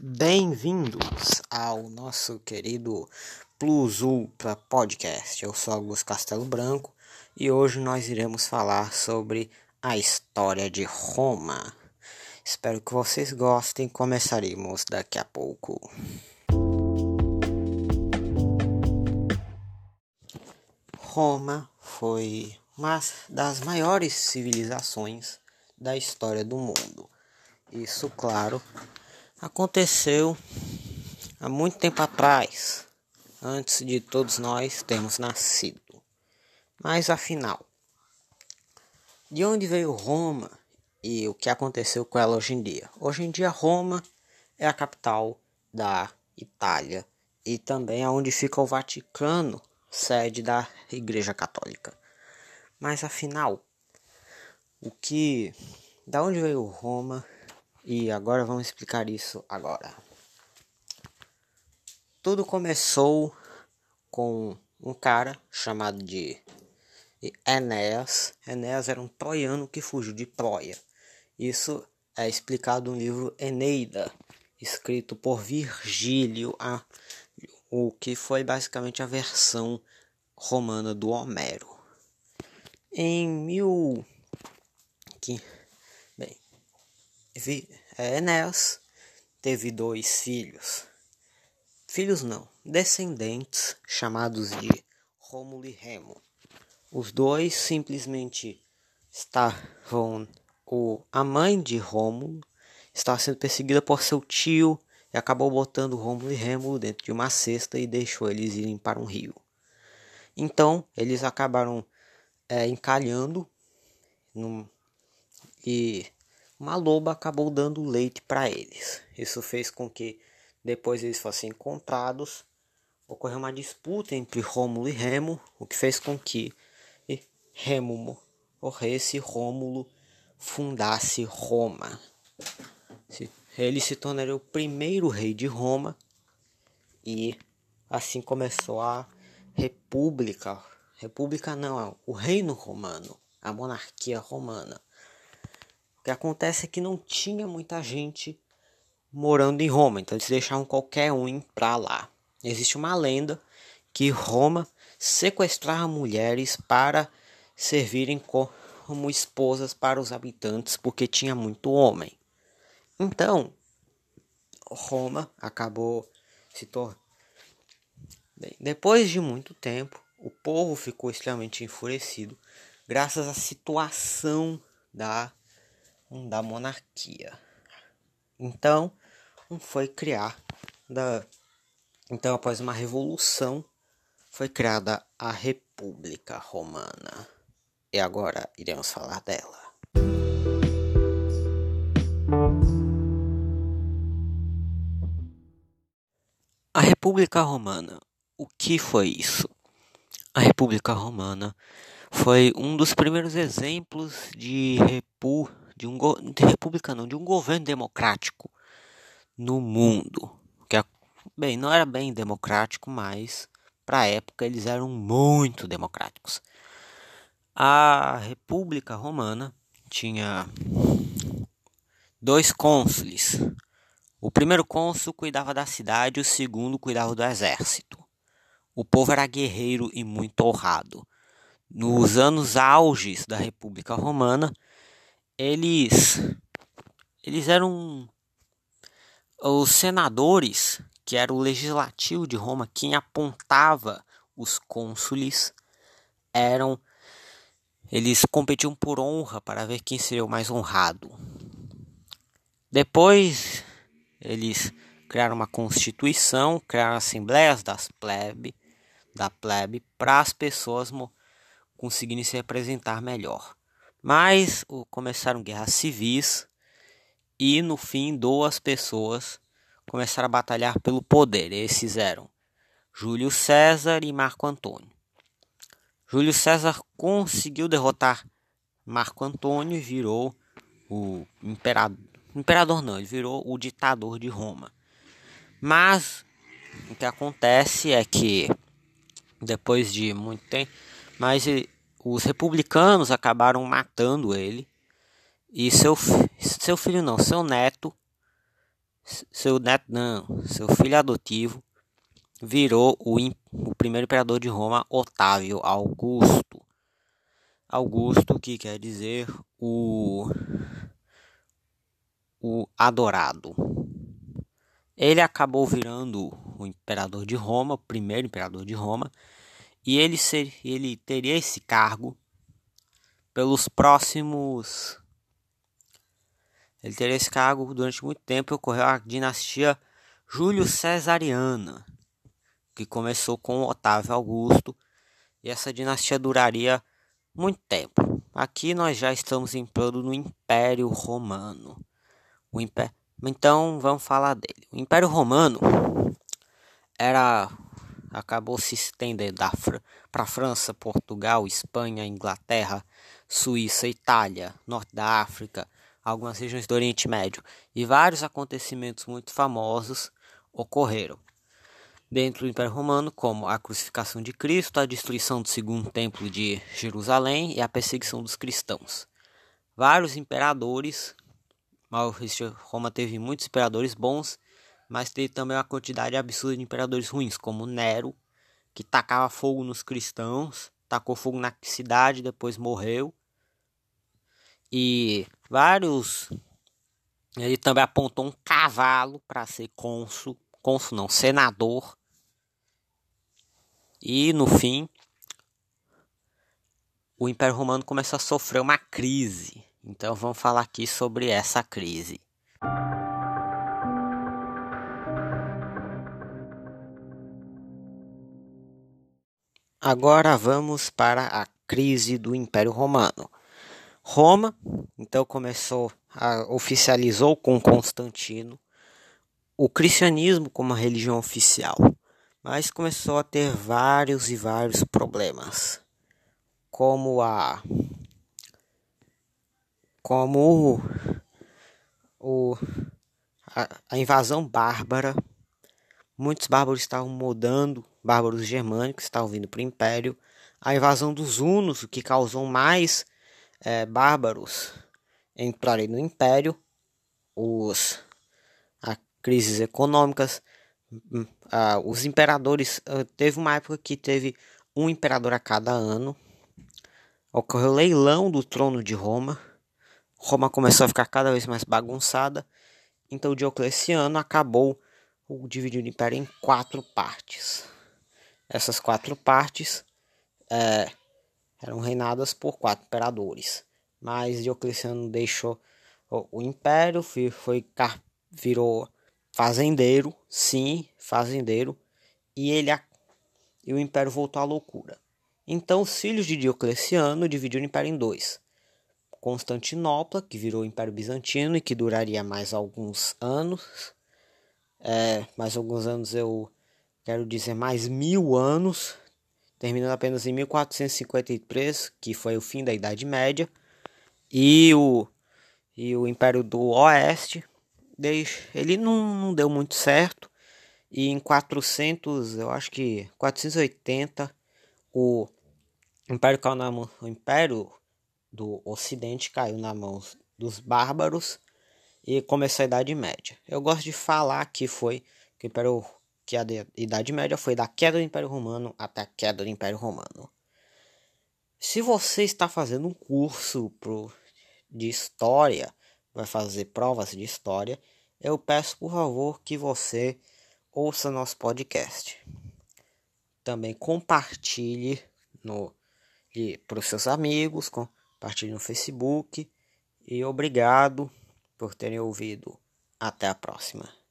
Bem-vindos ao nosso querido Plus Ultra Podcast. Eu sou Augusto Castelo Branco e hoje nós iremos falar sobre a história de Roma. Espero que vocês gostem. Começaremos daqui a pouco. Roma foi uma das maiores civilizações da história do mundo. Isso, claro, aconteceu há muito tempo atrás, antes de todos nós termos nascido. Mas afinal, de onde veio Roma e o que aconteceu com ela hoje em dia? Hoje em dia, Roma é a capital da Itália e também é onde fica o Vaticano, sede da Igreja Católica. Mas afinal, o que, da onde veio Roma e agora vamos explicar isso agora. Tudo começou com um cara chamado de Enéas. Enéas era um troiano que fugiu de Troia. Isso é explicado no livro Eneida, escrito por Virgílio, a, o que foi basicamente a versão romana do Homero. Em mil que é, Enéas teve dois filhos. Filhos não, descendentes chamados de Rômulo e Remo. Os dois simplesmente estavam. O, a mãe de Rômulo estava sendo perseguida por seu tio e acabou botando Rômulo e Remo dentro de uma cesta e deixou eles irem para um rio. Então eles acabaram é, encalhando num, e uma loba acabou dando leite para eles. Isso fez com que depois eles fossem encontrados, ocorreu uma disputa entre Rômulo e Remo, o que fez com que Remo morresse e Rômulo fundasse Roma. Ele se tornaria o primeiro rei de Roma e assim começou a república, república não, o reino romano, a monarquia romana. O que acontece é que não tinha muita gente morando em Roma, então eles deixavam qualquer um ir para lá. Existe uma lenda que Roma sequestrava mulheres para servirem como esposas para os habitantes, porque tinha muito homem. Então, Roma acabou se tornando. Depois de muito tempo, o povo ficou extremamente enfurecido graças à situação da da monarquia. Então, foi criar da então após uma revolução foi criada a República Romana. E agora iremos falar dela. A República Romana. O que foi isso? A República Romana foi um dos primeiros exemplos de república de um de república não, de um governo democrático no mundo. Que bem, não era bem democrático, mas para a época eles eram muito democráticos. A República Romana tinha dois cônsules. O primeiro cônsul cuidava da cidade, o segundo cuidava do exército. O povo era guerreiro e muito honrado. Nos anos auges da República Romana, eles eles eram os senadores, que era o legislativo de Roma, quem apontava os cônsules, eram eles competiam por honra para ver quem seria o mais honrado. Depois eles criaram uma constituição, criaram assembleias das plebe, da plebe para as pessoas conseguirem se representar melhor. Mas começaram guerras civis e no fim duas pessoas começaram a batalhar pelo poder. Esses eram Júlio César e Marco Antônio. Júlio César conseguiu derrotar Marco Antônio e virou o imperador. Imperador não, ele virou o ditador de Roma. Mas o que acontece é que depois de muito tempo, mas os republicanos acabaram matando ele e seu, seu filho não, seu neto seu neto não, seu filho adotivo virou o, o primeiro imperador de Roma, Otávio Augusto. Augusto, que quer dizer o, o adorado. Ele acabou virando o imperador de Roma, o primeiro imperador de Roma, e ele, ser, ele teria esse cargo pelos próximos. Ele teria esse cargo durante muito tempo e ocorreu a dinastia Júlio Cesariana, que começou com Otávio Augusto, e essa dinastia duraria muito tempo. Aqui nós já estamos entrando no Império Romano. O Império então vamos falar dele. O Império Romano era acabou se estendendo para França, Portugal, Espanha, Inglaterra, Suíça, Itália, Norte da África, algumas regiões do Oriente Médio e vários acontecimentos muito famosos ocorreram dentro do Império Romano, como a crucificação de Cristo, a destruição do segundo templo de Jerusalém e a perseguição dos cristãos. Vários imperadores Roma teve muitos imperadores bons, mas teve também uma quantidade absurda de imperadores ruins, como Nero, que tacava fogo nos cristãos, tacou fogo na cidade, depois morreu. E vários. Ele também apontou um cavalo para ser cônsul, cônsul não, senador. E no fim, o Império Romano começou a sofrer uma crise. Então vamos falar aqui sobre essa crise. Agora vamos para a crise do Império Romano. Roma, então começou a oficializou com Constantino o cristianismo como a religião oficial, mas começou a ter vários e vários problemas, como a como o, a, a invasão bárbara. Muitos bárbaros estavam mudando, bárbaros germânicos estavam vindo para o Império. A invasão dos hunos, o que causou mais é, bárbaros entrarem no Império. Os, a crises econômicas. Hum, a, os imperadores. Teve uma época que teve um imperador a cada ano. Ocorreu leilão do trono de Roma Roma começou a ficar cada vez mais bagunçada, então Diocleciano acabou dividindo o império em quatro partes. Essas quatro partes é, eram reinadas por quatro imperadores, mas Diocleciano deixou o, o império, foi, virou fazendeiro, sim, fazendeiro, e ele e o império voltou à loucura. Então os filhos de Diocleciano dividiram o império em dois. Constantinopla, que virou Império Bizantino e que duraria mais alguns anos. É, mais alguns anos eu quero dizer mais mil anos, terminando apenas em 1453, que foi o fim da Idade Média. E o, e o Império do Oeste, ele não, não deu muito certo. E em 400, eu acho que 480, o Império Calnamo, o Império do Ocidente caiu na mão dos bárbaros e começou a Idade Média. Eu gosto de falar que foi que, o Império, que a Idade Média foi da queda do Império Romano até a queda do Império Romano. Se você está fazendo um curso pro, de história, vai fazer provas de história, eu peço por favor que você ouça nosso podcast. Também compartilhe no para os seus amigos, com, Partilhe no Facebook e obrigado por terem ouvido. Até a próxima.